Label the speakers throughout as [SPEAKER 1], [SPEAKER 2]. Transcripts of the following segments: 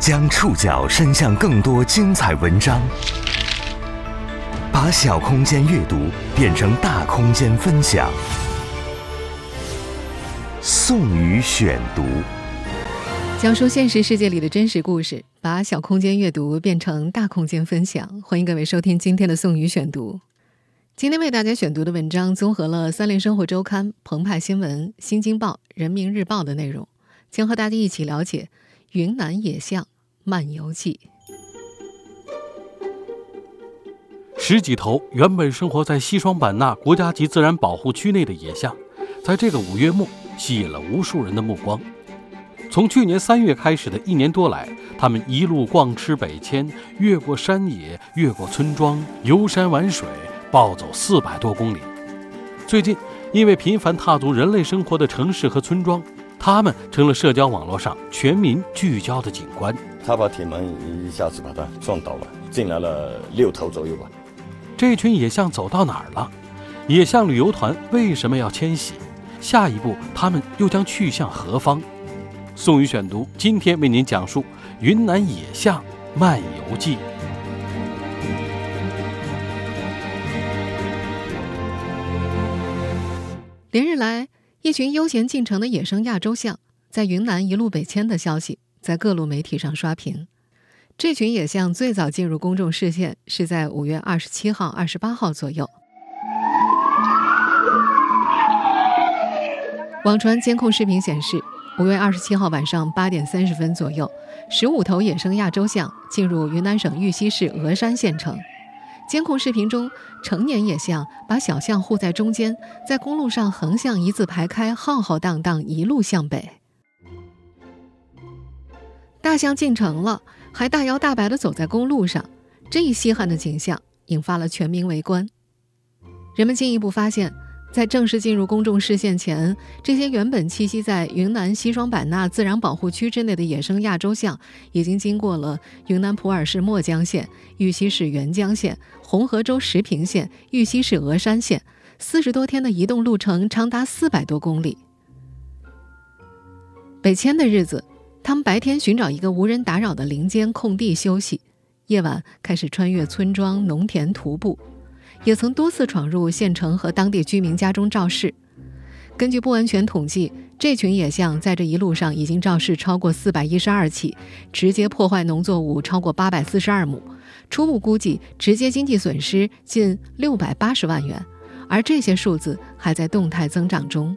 [SPEAKER 1] 将触角伸向更多精彩文章，把小空间阅读变成大空间分享。宋宇选读，
[SPEAKER 2] 讲述现实世界里的真实故事，把小空间阅读变成大空间分享。欢迎各位收听今天的宋宇选读。今天为大家选读的文章综合了《三联生活周刊》、澎湃新闻、新京报、人民日报的内容，将和大家一起了解云南野象漫游记。
[SPEAKER 3] 十几头原本生活在西双版纳国家级自然保护区内的野象，在这个五月末吸引了无数人的目光。从去年三月开始的一年多来，他们一路逛吃北迁，越过山野，越过村庄，游山玩水。暴走四百多公里。最近，因为频繁踏足人类生活的城市和村庄，他们成了社交网络上全民聚焦的景观。
[SPEAKER 4] 他把铁门一下子把它撞倒了，进来了六头左右吧。
[SPEAKER 3] 这群野象走到哪儿了？野象旅游团为什么要迁徙？下一步他们又将去向何方？宋宇选读今天为您讲述《云南野象漫游记》。
[SPEAKER 2] 连日来，一群悠闲进城的野生亚洲象在云南一路北迁的消息在各路媒体上刷屏。这群野象最早进入公众视线是在五月二十七号、二十八号左右。网传监控视频显示，五月二十七号晚上八点三十分左右，十五头野生亚洲象进入云南省玉溪市峨山县城。监控视频中，成年野象把小象护在中间，在公路上横向一字排开，浩浩荡荡一路向北。大象进城了，还大摇大摆地走在公路上，这一稀罕的景象引发了全民围观。人们进一步发现。在正式进入公众视线前，这些原本栖息在云南西双版纳自然保护区之内的野生亚洲象，已经经过了云南普洱市墨江县、玉溪市沅江县、红河州石屏县、玉溪市峨山县，四十多天的移动路程长达四百多公里。北迁的日子，他们白天寻找一个无人打扰的林间空地休息，夜晚开始穿越村庄、农田徒步。也曾多次闯入县城和当地居民家中肇事。根据不完全统计，这群野象在这一路上已经肇事超过四百一十二起，直接破坏农作物超过八百四十二亩，初步估计直接经济损失近六百八十万元，而这些数字还在动态增长中。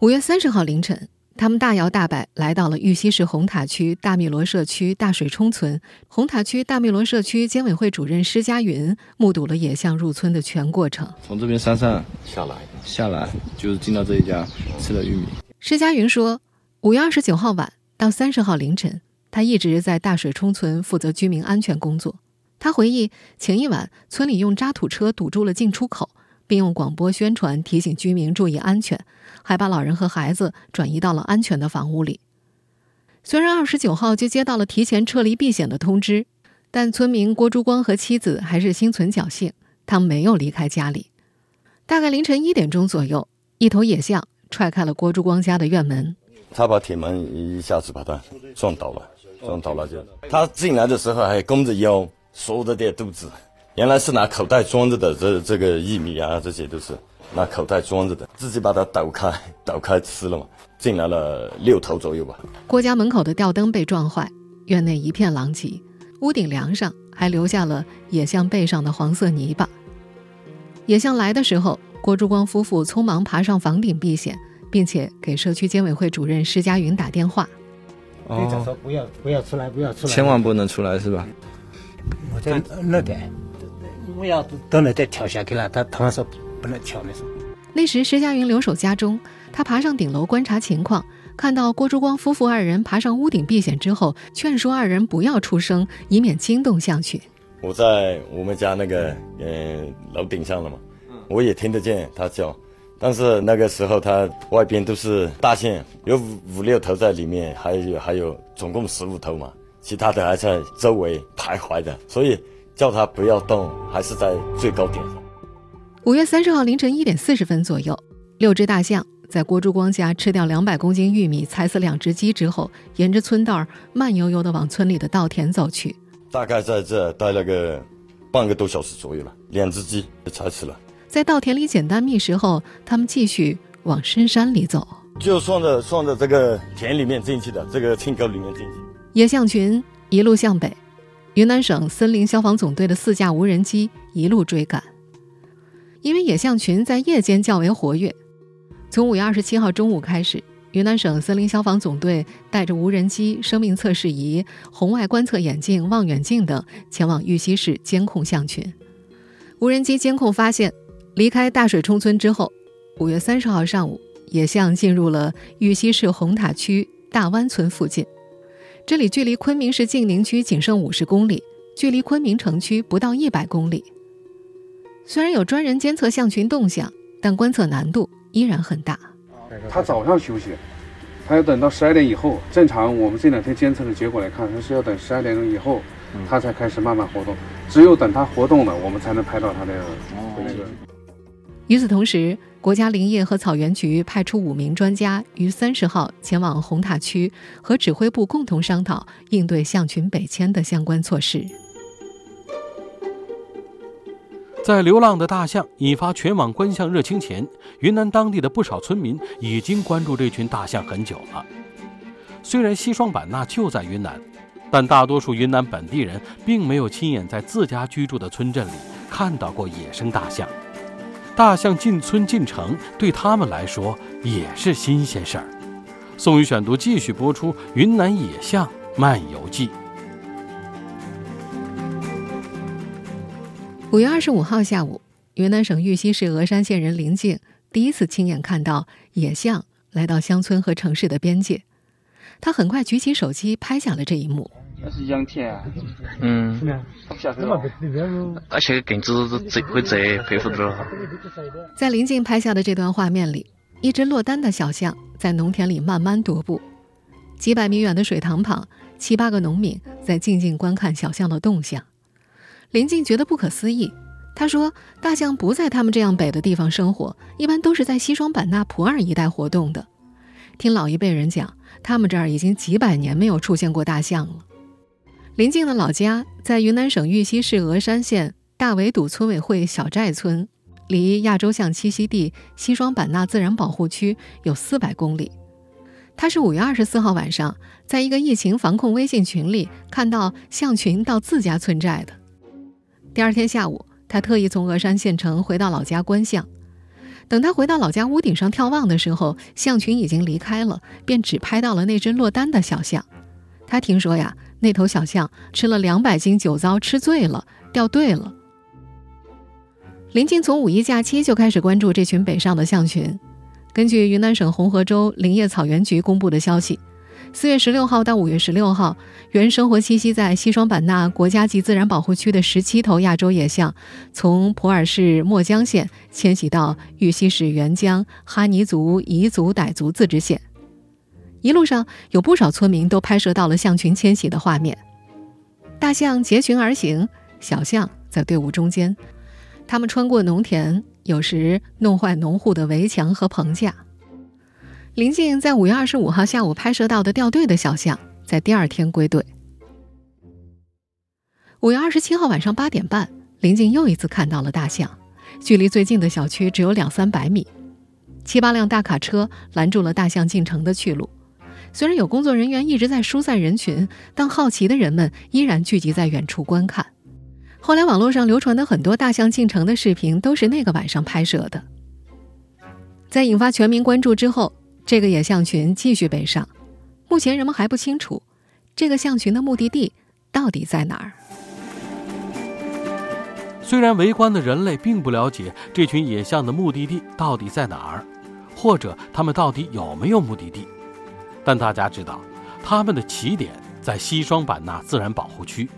[SPEAKER 2] 五月三十号凌晨。他们大摇大摆来到了玉溪市红塔区大密罗社区大水冲村。红塔区大密罗社区监委会主任施家云目睹了野象入村的全过程。
[SPEAKER 5] 从这边山上
[SPEAKER 4] 下来，
[SPEAKER 5] 下来就是进到这一家吃了玉米。
[SPEAKER 2] 施家云说，五月二十九号晚到三十号凌晨，他一直在大水冲村负责居民安全工作。他回忆，前一晚村里用渣土车堵住了进出口。并用广播宣传提醒居民注意安全，还把老人和孩子转移到了安全的房屋里。虽然二十九号就接到了提前撤离避险的通知，但村民郭珠光和妻子还是心存侥幸，他没有离开家里。大概凌晨一点钟左右，一头野象踹开了郭珠光家的院门，
[SPEAKER 4] 他把铁门一下子把他撞倒了，撞倒了就他进来的时候还弓着腰，缩着点肚子。原来是拿口袋装着的，这这个玉米啊，这些都是拿口袋装着的，自己把它抖开，抖开吃了嘛。进来了六头左右吧。
[SPEAKER 2] 郭家门口的吊灯被撞坏，院内一片狼藉，屋顶梁上还留下了野象背上的黄色泥巴。野象来的时候，郭珠光夫妇匆忙爬上房顶避险，并且给社区监委会主任施家云打电话。
[SPEAKER 6] 哦，说不要不要出来，不要出来，
[SPEAKER 5] 千万不能出来是吧？
[SPEAKER 6] 我在那点。我要到那再跳下去了，他他们说不能跳那时候。
[SPEAKER 2] 那时石佳云留守家中，他爬上顶楼观察情况，看到郭珠光夫妇二人爬上屋顶避险之后，劝说二人不要出声，以免惊动象群。
[SPEAKER 4] 我在我们家那个嗯楼顶上了嘛，我也听得见他叫，但是那个时候他外边都是大象，有五五六头在里面，还有还有总共十五头嘛，其他的还在周围徘徊的，所以。叫他不要动，还是在最高点上。
[SPEAKER 2] 五月三十号凌晨一点四十分左右，六只大象在郭珠光家吃掉两百公斤玉米、踩死两只鸡之后，沿着村道慢悠悠地往村里的稻田走去。
[SPEAKER 4] 大概在这待了个半个多小时左右了，两只鸡踩死了。
[SPEAKER 2] 在稻田里简单觅食后，他们继续往深山里走，
[SPEAKER 4] 就顺着顺着这个田里面进去的，这个青沟里面进去。
[SPEAKER 2] 野象群一路向北，云南省森林消防总队的四架无人机一路追赶。因为野象群在夜间较为活跃。从五月二十七号中午开始，云南省森林消防总队带着无人机、生命测试仪、红外观测眼镜、望远镜等前往玉溪市监控象群。无人机监控发现，离开大水冲村之后，五月三十号上午，野象进入了玉溪市红塔区大湾村附近。这里距离昆明市晋宁区仅剩五十公里，距离昆明城区不到一百公里。虽然有专人监测象群动向，但观测难度。依然很大。
[SPEAKER 7] 他早上休息，他要等到十二点以后。正常，我们这两天监测的结果来看，他是要等十二点钟以后，他才开始慢慢活动。只有等他活动了，我们才能拍到他的那个。
[SPEAKER 2] 与此同时，国家林业和草原局派出五名专家于三十号前往红塔区，和指挥部共同商讨应对象群北迁的相关措施。
[SPEAKER 3] 在流浪的大象引发全网观象热情前，云南当地的不少村民已经关注这群大象很久了。虽然西双版纳就在云南，但大多数云南本地人并没有亲眼在自家居住的村镇里看到过野生大象。大象进村进城对他们来说也是新鲜事儿。宋宇选读继续播出《云南野象漫游记》。
[SPEAKER 2] 五月二十五号下午，云南省玉溪市峨山县人林静第一次亲眼看到野象来到乡村和城市的边界。他很快举起手机拍下了这一幕。
[SPEAKER 7] 那是羊田啊，
[SPEAKER 8] 嗯，而且根子贼会贼，佩服的了。
[SPEAKER 2] 在林静拍下的这段画面里，一只落单的小象在农田里慢慢踱步。几百米远的水塘旁，七八个农民在静静观看小象的动向。林静觉得不可思议，他说：“大象不在他们这样北的地方生活，一般都是在西双版纳普洱一带活动的。听老一辈人讲，他们这儿已经几百年没有出现过大象了。”林静的老家在云南省玉溪市峨山县大围堵村委会小寨村，离亚洲象栖息地西双版纳自然保护区有四百公里。他是五月二十四号晚上在一个疫情防控微信群里看到象群到自家村寨的。第二天下午，他特意从峨山县城回到老家观象。等他回到老家屋顶上眺望的时候，象群已经离开了，便只拍到了那只落单的小象。他听说呀，那头小象吃了两百斤酒糟，吃醉了，掉队了。林静从五一假期就开始关注这群北上的象群。根据云南省红河州林业草原局公布的消息。四月十六号到五月十六号，原生活栖息在西双版纳国家级自然保护区的十七头亚洲野象，从普洱市墨江县迁徙到玉溪市沅江哈尼族彝族傣族自治县。一路上，有不少村民都拍摄到了象群迁徙的画面。大象结群而行，小象在队伍中间，它们穿过农田，有时弄坏农户的围墙和棚架。林静在五月二十五号下午拍摄到的掉队的小象，在第二天归队。五月二十七号晚上八点半，林静又一次看到了大象，距离最近的小区只有两三百米。七八辆大卡车拦住了大象进城的去路。虽然有工作人员一直在疏散人群，但好奇的人们依然聚集在远处观看。后来网络上流传的很多大象进城的视频，都是那个晚上拍摄的。在引发全民关注之后。这个野象群继续北上，目前人们还不清楚这个象群的目的地到底在哪儿。
[SPEAKER 3] 虽然围观的人类并不了解这群野象的目的地到底在哪儿，或者他们到底有没有目的地，但大家知道，他们的起点在西双版纳自然保护区。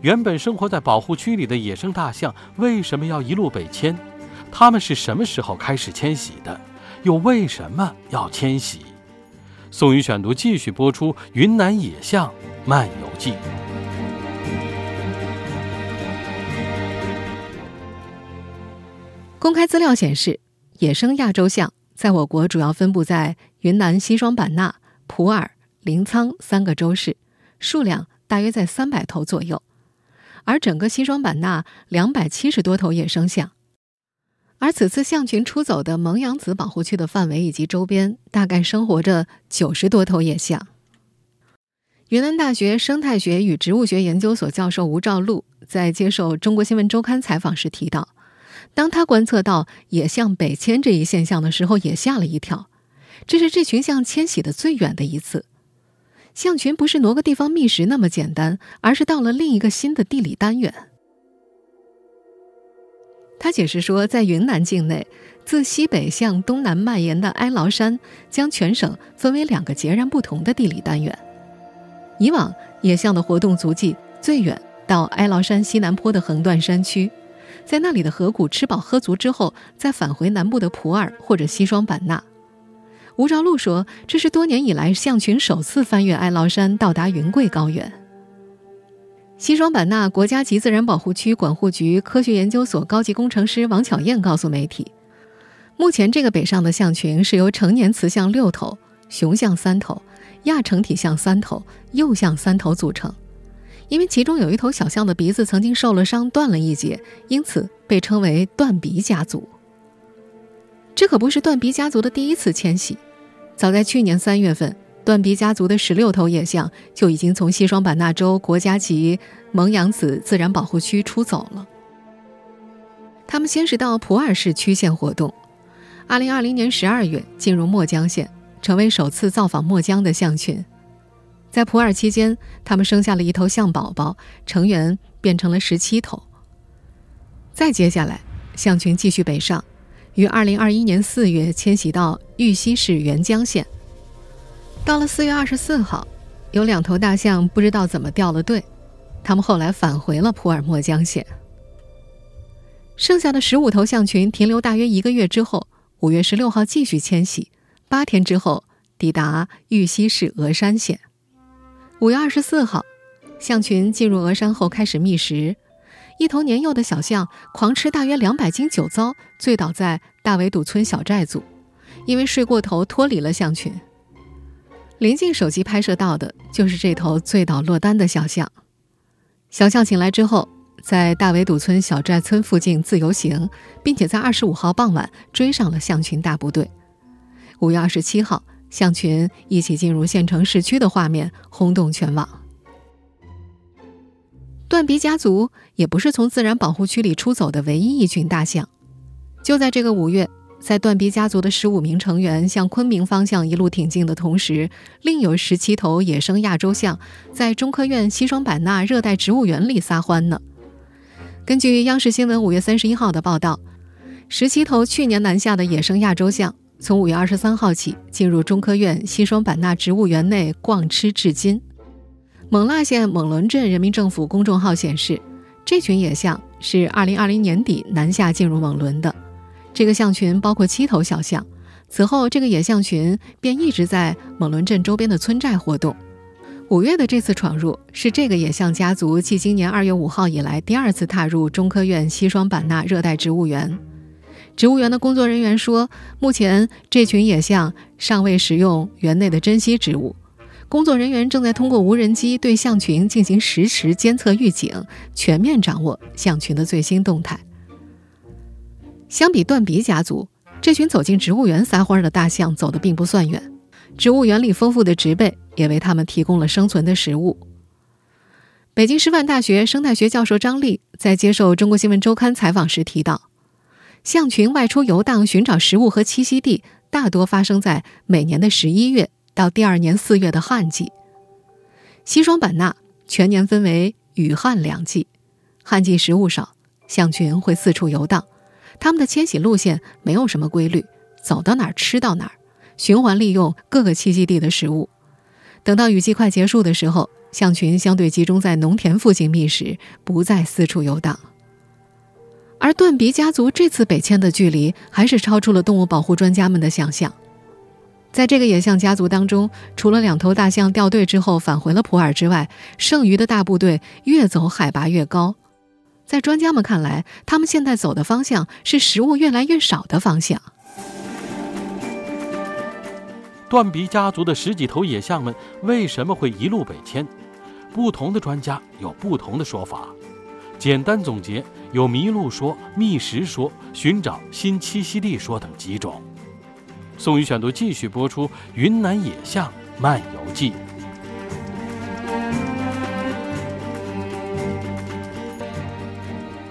[SPEAKER 3] 原本生活在保护区里的野生大象为什么要一路北迁？他们是什么时候开始迁徙的？又为什么要迁徙？宋宇选读继续播出《云南野象漫游记》。
[SPEAKER 2] 公开资料显示，野生亚洲象在我国主要分布在云南西双版纳、普洱、临沧三个州市，数量大约在三百头左右。而整个西双版纳两百七十多头野生象。而此次象群出走的蒙阳子保护区的范围以及周边，大概生活着九十多头野象。云南大学生态学与植物学研究所教授吴兆禄在接受《中国新闻周刊》采访时提到。当他观测到野象北迁这一现象的时候，也吓了一跳。这是这群象迁徙的最远的一次。象群不是挪个地方觅食那么简单，而是到了另一个新的地理单元。他解释说，在云南境内，自西北向东南蔓延的哀牢山将全省分为两个截然不同的地理单元。以往野象的活动足迹最远到哀牢山西南坡的横断山区。在那里的河谷吃饱喝足之后，再返回南部的普洱或者西双版纳。吴兆禄说：“这是多年以来象群首次翻越哀牢山，到达云贵高原。”西双版纳国家级自然保护区管护局科学研究所高级工程师王巧燕告诉媒体：“目前这个北上的象群是由成年雌象六头、雄象三头、亚成体象三头、幼象三头组成。”因为其中有一头小象的鼻子曾经受了伤，断了一截，因此被称为断鼻家族。这可不是断鼻家族的第一次迁徙，早在去年三月份，断鼻家族的十六头野象就已经从西双版纳州国家级蒙阳子自然保护区出走了。他们先是到普洱市区县活动，二零二零年十二月进入墨江县，成为首次造访墨江的象群。在普洱期间，他们生下了一头象宝宝，成员变成了十七头。再接下来，象群继续北上，于二零二一年四月迁徙到玉溪市沅江县。到了四月二十四号，有两头大象不知道怎么掉了队，他们后来返回了普洱墨江县。剩下的十五头象群停留大约一个月之后，五月十六号继续迁徙，八天之后抵达玉溪市峨山县。五月二十四号，象群进入峨山后开始觅食。一头年幼的小象狂吃大约两百斤酒糟，醉倒在大围堵村小寨组，因为睡过头脱离了象群。临近手机拍摄到的就是这头醉倒落单的小象。小象醒来之后，在大围堵村小寨村附近自由行，并且在二十五号傍晚追上了象群大部队。五月二十七号。象群一起进入县城市区的画面轰动全网。断鼻家族也不是从自然保护区里出走的唯一一群大象。就在这个五月，在断鼻家族的十五名成员向昆明方向一路挺进的同时，另有十七头野生亚洲象在中科院西双版纳热带植物园里撒欢呢。根据央视新闻五月三十一号的报道，十七头去年南下的野生亚洲象。从五月二十三号起，进入中科院西双版纳植物园内逛吃至今。勐腊县勐伦镇人民政府公众号显示，这群野象是二零二零年底南下进入勐伦的。这个象群包括七头小象。此后，这个野象群便一直在勐伦镇周边的村寨活动。五月的这次闯入，是这个野象家族继今年二月五号以来第二次踏入中科院西双版纳热带植物园。植物园的工作人员说，目前这群野象尚未食用园内的珍稀植物。工作人员正在通过无人机对象群进行实时监测预警，全面掌握象群的最新动态。相比断鼻家族，这群走进植物园撒欢的大象走得并不算远。植物园里丰富的植被也为它们提供了生存的食物。北京师范大学生态学教授张丽在接受《中国新闻周刊》采访时提到。象群外出游荡寻找食物和栖息地，大多发生在每年的十一月到第二年四月的旱季。西双版纳全年分为雨旱两季，旱季食物少，象群会四处游荡。它们的迁徙路线没有什么规律，走到哪儿吃到哪儿，循环利用各个栖息地的食物。等到雨季快结束的时候，象群相对集中在农田附近觅食，不再四处游荡。而断鼻家族这次北迁的距离，还是超出了动物保护专家们的想象。在这个野象家族当中，除了两头大象掉队之后返回了普洱之外，剩余的大部队越走海拔越高。在专家们看来，他们现在走的方向是食物越来越少的方向。
[SPEAKER 3] 断鼻家族的十几头野象们为什么会一路北迁？不同的专家有不同的说法。简单总结，有迷路说、觅食说、寻找新栖息地说等几种。宋宇选读继续播出《云南野象漫游记》。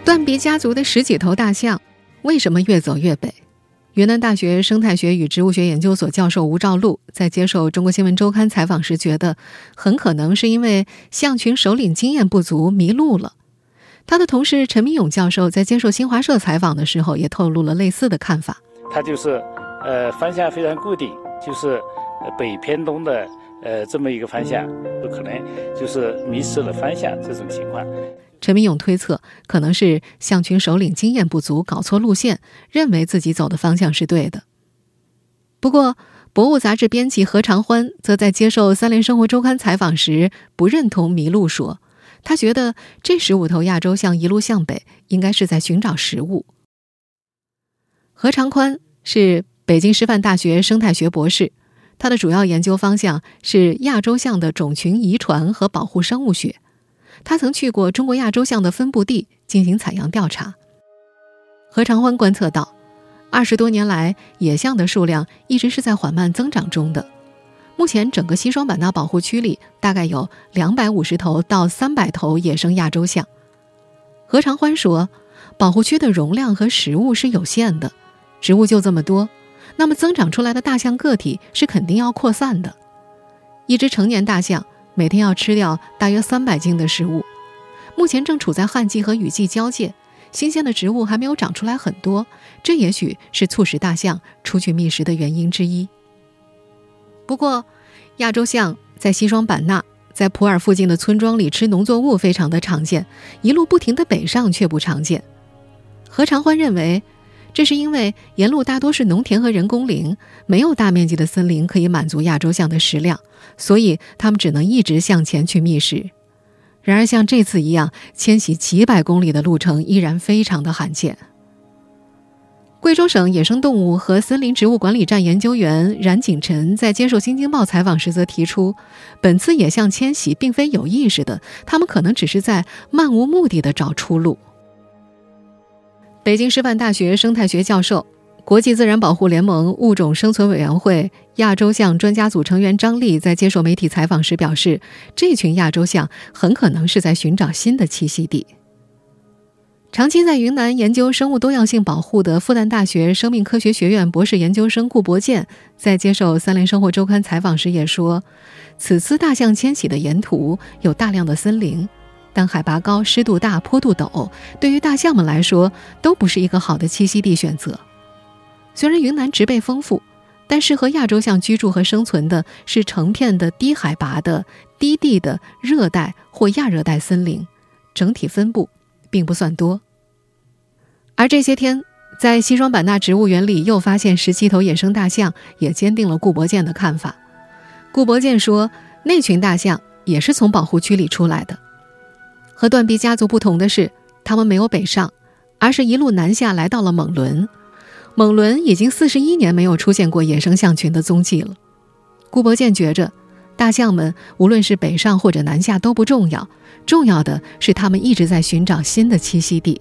[SPEAKER 2] 断鼻家族的十几头大象为什么越走越北？云南大学生态学与植物学研究所教授吴兆禄在接受《中国新闻周刊》采访时觉得，很可能是因为象群首领经验不足迷路了。他的同事陈明勇教授在接受新华社采访的时候也透露了类似的看法。
[SPEAKER 9] 他就是，呃，方向非常固定，就是北偏东的，呃，这么一个方向，有可能就是迷失了方向这种情况。
[SPEAKER 2] 陈明勇推测，可能是象群首领经验不足，搞错路线，认为自己走的方向是对的。不过，《博物》杂志编辑何长欢则在接受《三联生活周刊》采访时不认同迷路说，他觉得这十五头亚洲象一路向北，应该是在寻找食物。何长宽是北京师范大学生态学博士，他的主要研究方向是亚洲象的种群遗传和保护生物学。他曾去过中国亚洲象的分布地进行采样调查。何长欢观测到，二十多年来，野象的数量一直是在缓慢增长中的。目前，整个西双版纳保护区里大概有两百五十头到三百头野生亚洲象。何长欢说，保护区的容量和食物是有限的，植物就这么多，那么增长出来的大象个体是肯定要扩散的。一只成年大象。每天要吃掉大约三百斤的食物，目前正处在旱季和雨季交界，新鲜的植物还没有长出来很多，这也许是促使大象出去觅食的原因之一。不过，亚洲象在西双版纳、在普洱附近的村庄里吃农作物非常的常见，一路不停的北上却不常见。何长欢认为。这是因为沿路大多是农田和人工林，没有大面积的森林可以满足亚洲象的食量，所以它们只能一直向前去觅食。然而，像这次一样迁徙几百公里的路程，依然非常的罕见。贵州省野生动物和森林植物管理站研究员冉景晨在接受《新京报》采访时则提出，本次野象迁徙并非有意识的，它们可能只是在漫无目的的找出路。北京师范大学生态学教授、国际自然保护联盟物种生存委员会亚洲象专家组成员张丽在接受媒体采访时表示，这群亚洲象很可能是在寻找新的栖息地。长期在云南研究生物多样性保护的复旦大学生命科学学院博士研究生顾博建在接受《三联生活周刊》采访时也说，此次大象迁徙的沿途有大量的森林。但海拔高、湿度大、坡度陡，对于大象们来说都不是一个好的栖息地选择。虽然云南植被丰富，但适合亚洲象居住和生存的是成片的低海拔的低地的热带或亚热带森林，整体分布并不算多。而这些天，在西双版纳植物园里又发现十七头野生大象，也坚定了顾伯建的看法。顾伯建说，那群大象也是从保护区里出来的。和断臂家族不同的是，他们没有北上，而是一路南下来到了蒙伦。蒙伦已经四十一年没有出现过野生象群的踪迹了。顾伯建觉着，大象们无论是北上或者南下都不重要，重要的是他们一直在寻找新的栖息地。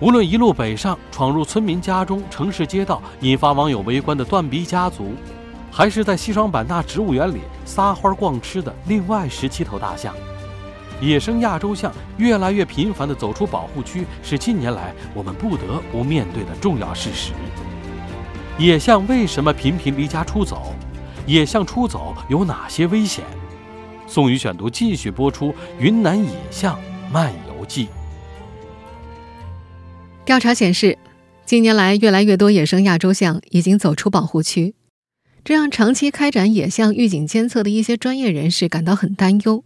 [SPEAKER 3] 无论一路北上闯入村民家中、城市街道，引发网友围观的断臂家族。还是在西双版纳植物园里撒欢逛吃的另外十七头大象，野生亚洲象越来越频繁地走出保护区，是近年来我们不得不面对的重要事实。野象为什么频频离家出走？野象出走有哪些危险？宋宇选读继续播出《云南野象漫游记》。
[SPEAKER 2] 调查显示，近年来越来越多野生亚洲象已经走出保护区。这让长期开展野象预警监测的一些专业人士感到很担忧。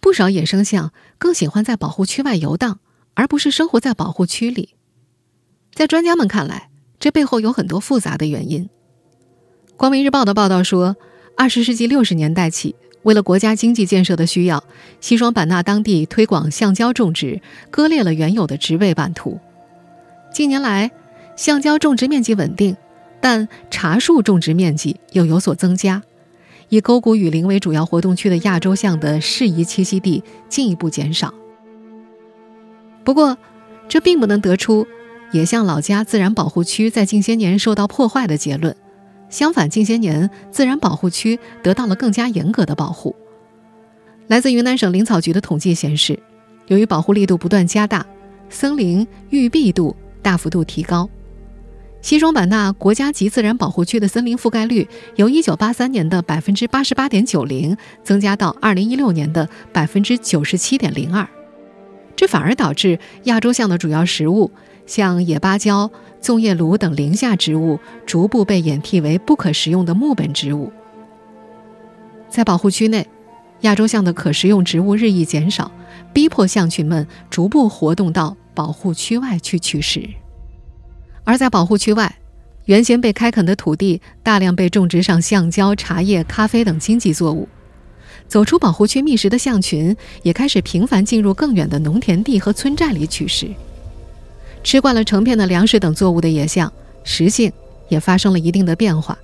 [SPEAKER 2] 不少野生象更喜欢在保护区外游荡，而不是生活在保护区里。在专家们看来，这背后有很多复杂的原因。光明日报的报道说，二十世纪六十年代起，为了国家经济建设的需要，西双版纳当地推广橡胶种植，割裂了原有的植被版图。近年来，橡胶种植面积稳定。但茶树种植面积又有所增加，以沟谷雨林为主要活动区的亚洲象的适宜栖息地进一步减少。不过，这并不能得出也像老家自然保护区在近些年受到破坏的结论。相反，近些年自然保护区得到了更加严格的保护。来自云南省林草局的统计显示，由于保护力度不断加大，森林育碧度大幅度提高。西双版纳国家级自然保护区的森林覆盖率由1983年的88.90%增加到2016年的97.02%。这反而导致亚洲象的主要食物，像野芭蕉、粽叶芦等林下植物，逐步被演替为不可食用的木本植物。在保护区内，亚洲象的可食用植物日益减少，逼迫象群们逐步活动到保护区外去取食。而在保护区外，原先被开垦的土地大量被种植上橡胶、茶叶、咖啡等经济作物。走出保护区觅食的象群也开始频繁进入更远的农田地和村寨里取食。吃惯了成片的粮食等作物的野象，食性也发生了一定的变化。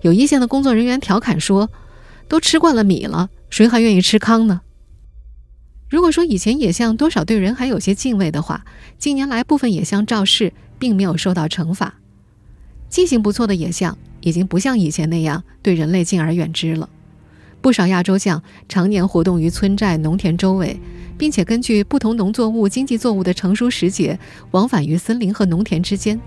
[SPEAKER 2] 有一线的工作人员调侃说：“都吃惯了米了，谁还愿意吃糠呢？”如果说以前野象多少对人还有些敬畏的话，近年来部分野象肇事并没有受到惩罚。记性不错的野象已经不像以前那样对人类敬而远之了。不少亚洲象常年活动于村寨、农田周围，并且根据不同农作物、经济作物的成熟时节，往返于森林和农田之间。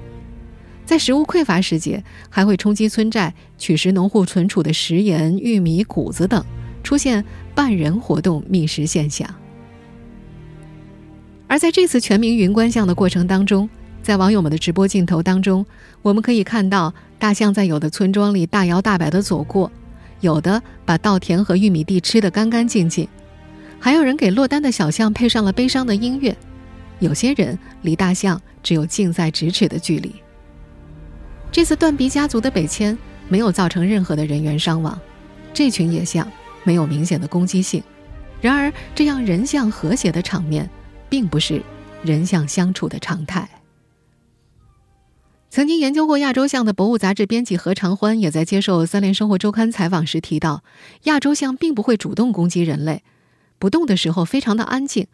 [SPEAKER 2] 在食物匮乏时节，还会冲击村寨，取食农户存储的食盐、玉米、谷子等，出现半人活动觅食现象。而在这次全民云观象的过程当中，在网友们的直播镜头当中，我们可以看到大象在有的村庄里大摇大摆地走过。有的把稻田和玉米地吃得干干净净，还有人给落单的小象配上了悲伤的音乐。有些人离大象只有近在咫尺的距离。这次断鼻家族的北迁没有造成任何的人员伤亡，这群野象没有明显的攻击性。然而，这样人象和谐的场面，并不是人象相处的常态。曾经研究过亚洲象的博物杂志编辑何长欢也在接受《三联生活周刊》采访时提到，亚洲象并不会主动攻击人类，不动的时候非常的安静，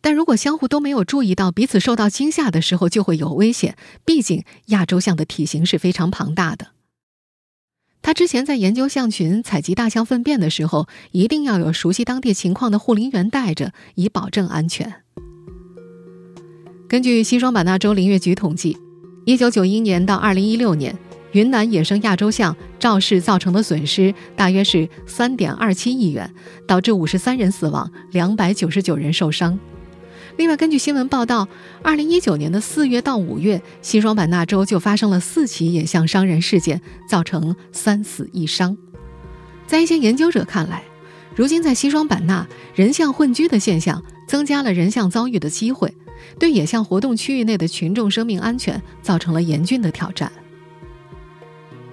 [SPEAKER 2] 但如果相互都没有注意到彼此受到惊吓的时候，就会有危险。毕竟亚洲象的体型是非常庞大的。他之前在研究象群、采集大象粪便的时候，一定要有熟悉当地情况的护林员带着，以保证安全。根据西双版纳州林业局统计。一九九一年到二零一六年，云南野生亚洲象肇事造成的损失大约是三点二七亿元，导致五十三人死亡，两百九十九人受伤。另外，根据新闻报道，二零一九年的四月到五月，西双版纳州就发生了四起野象伤人事件，造成三死一伤。在一些研究者看来，如今在西双版纳，人象混居的现象增加了人象遭遇的机会。对野象活动区域内的群众生命安全造成了严峻的挑战。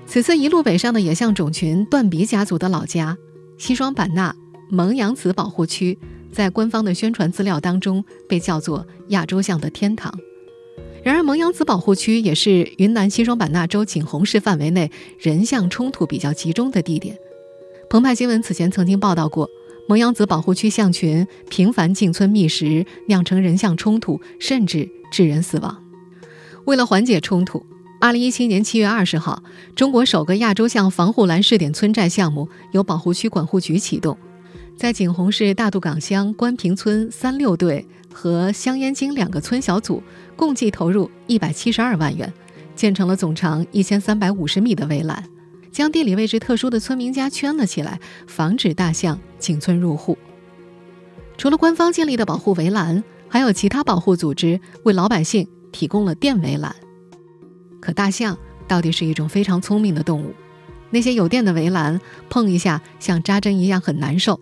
[SPEAKER 2] 此次一路北上的野象种群断鼻家族的老家西双版纳蒙阳子保护区，在官方的宣传资料当中被叫做“亚洲象的天堂”。然而，蒙阳子保护区也是云南西双版纳州景洪市范围内人象冲突比较集中的地点。澎湃新闻此前曾经报道过。蒙阳子保护区象群频繁进村觅食，酿成人象冲突，甚至致人死亡。为了缓解冲突，2017年7月20号，中国首个亚洲象防护栏试点村寨项目由保护区管护局启动，在景洪市大渡岗乡关坪村三六队和香烟津两个村小组共计投入172万元，建成了总长1350米的围栏。将地理位置特殊的村民家圈了起来，防止大象进村入户。除了官方建立的保护围栏，还有其他保护组织为老百姓提供了电围栏。可大象到底是一种非常聪明的动物，那些有电的围栏碰一下像扎针一样很难受。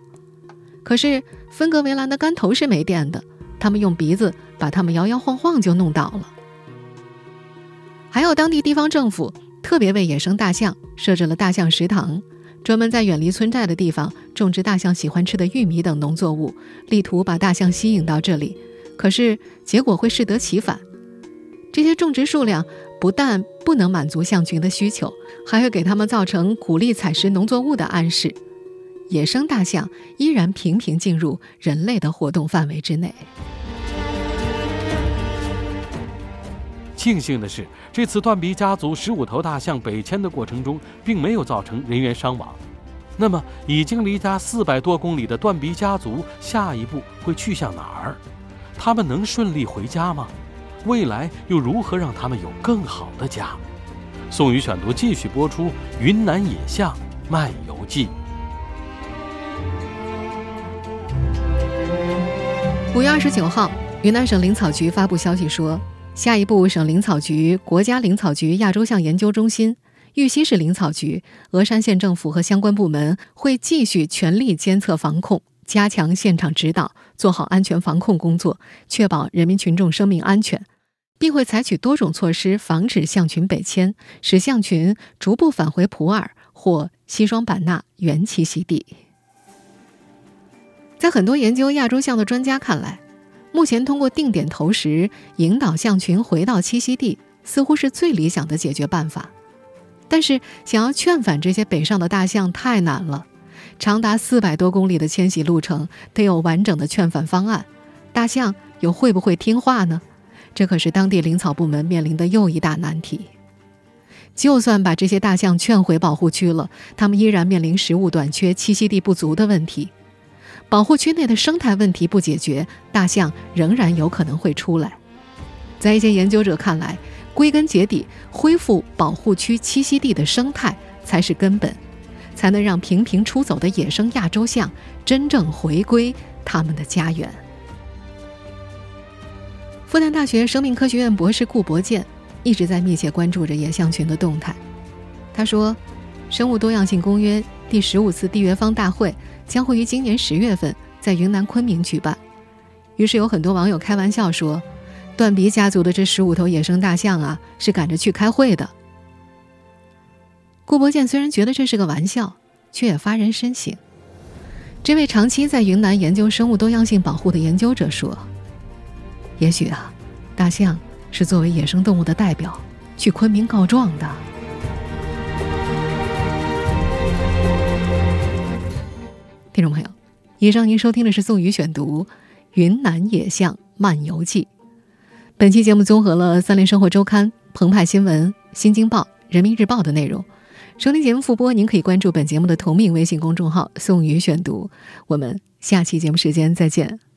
[SPEAKER 2] 可是分隔围栏的杆头是没电的，他们用鼻子把它们摇摇晃晃就弄倒了。还有当地地方政府。特别为野生大象设置了大象食堂，专门在远离村寨的地方种植大象喜欢吃的玉米等农作物，力图把大象吸引到这里。可是结果会适得其反，这些种植数量不但不能满足象群的需求，还会给它们造成鼓励采食农作物的暗示。野生大象依然频频进入人类的活动范围之内。
[SPEAKER 3] 庆幸的是，这次断鼻家族十五头大象北迁的过程中，并没有造成人员伤亡。那么，已经离家四百多公里的断鼻家族，下一步会去向哪儿？他们能顺利回家吗？未来又如何让他们有更好的家？宋宇选读继续播出《云南野象漫游记》。
[SPEAKER 2] 五月二十九号，云南省林草局发布消息说。下一步，省林草局、国家林草局亚洲象研究中心、玉溪市林草局、峨山县政府和相关部门会继续全力监测防控，加强现场指导，做好安全防控工作，确保人民群众生命安全，并会采取多种措施防止象群北迁，使象群逐步返回普洱或西双版纳原栖息地。在很多研究亚洲象的专家看来，目前通过定点投食引导象群回到栖息地，似乎是最理想的解决办法。但是，想要劝返这些北上的大象太难了，长达四百多公里的迁徙路程，得有完整的劝返方案。大象又会不会听话呢？这可是当地林草部门面临的又一大难题。就算把这些大象劝回保护区了，它们依然面临食物短缺、栖息地不足的问题。保护区内的生态问题不解决，大象仍然有可能会出来。在一些研究者看来，归根结底，恢复保护区栖息地的生态才是根本，才能让频频出走的野生亚洲象真正回归他们的家园。复旦大学生命科学院博士顾博健一直在密切关注着野象群的动态。他说：“生物多样性公约第十五次缔约方大会。”将会于今年十月份在云南昆明举办，于是有很多网友开玩笑说：“断鼻家族的这十五头野生大象啊，是赶着去开会的。”顾伯健虽然觉得这是个玩笑，却也发人深省。这位长期在云南研究生物多样性保护的研究者说：“也许啊，大象是作为野生动物的代表去昆明告状的。”听众朋友，以上您收听的是宋宇选读《云南野象漫游记》。本期节目综合了《三联生活周刊》、澎湃新闻、新京报、人民日报的内容。收听节目复播，您可以关注本节目的同名微信公众号“宋宇选读”。我们下期节目时间再见。